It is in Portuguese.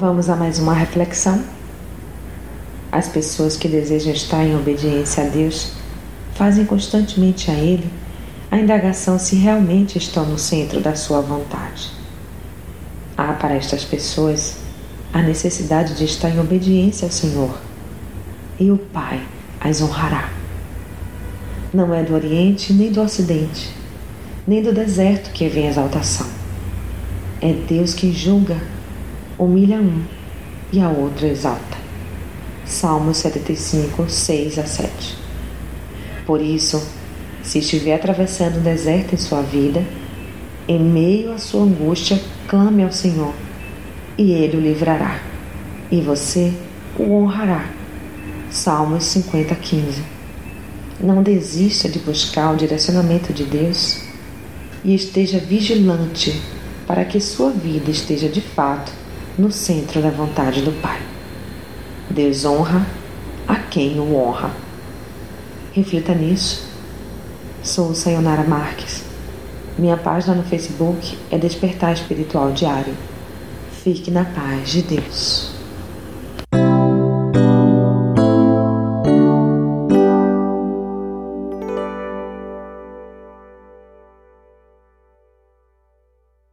Vamos a mais uma reflexão. As pessoas que desejam estar em obediência a Deus fazem constantemente a Ele a indagação se realmente estão no centro da sua vontade. Há para estas pessoas a necessidade de estar em obediência ao Senhor e o Pai as honrará. Não é do Oriente nem do Ocidente, nem do deserto que vem a exaltação. É Deus quem julga humilha um e a outro exalta. Salmos 75, 6 a 7. Por isso, se estiver atravessando o deserto em sua vida, em meio à sua angústia, clame ao Senhor, e Ele o livrará, e você o honrará. Salmos 50, 15. Não desista de buscar o direcionamento de Deus e esteja vigilante para que sua vida esteja de fato no centro da vontade do Pai. Deus honra a quem o honra. Reflita nisso. Sou Sayonara Marques. Minha página no Facebook é Despertar Espiritual Diário. Fique na paz de Deus.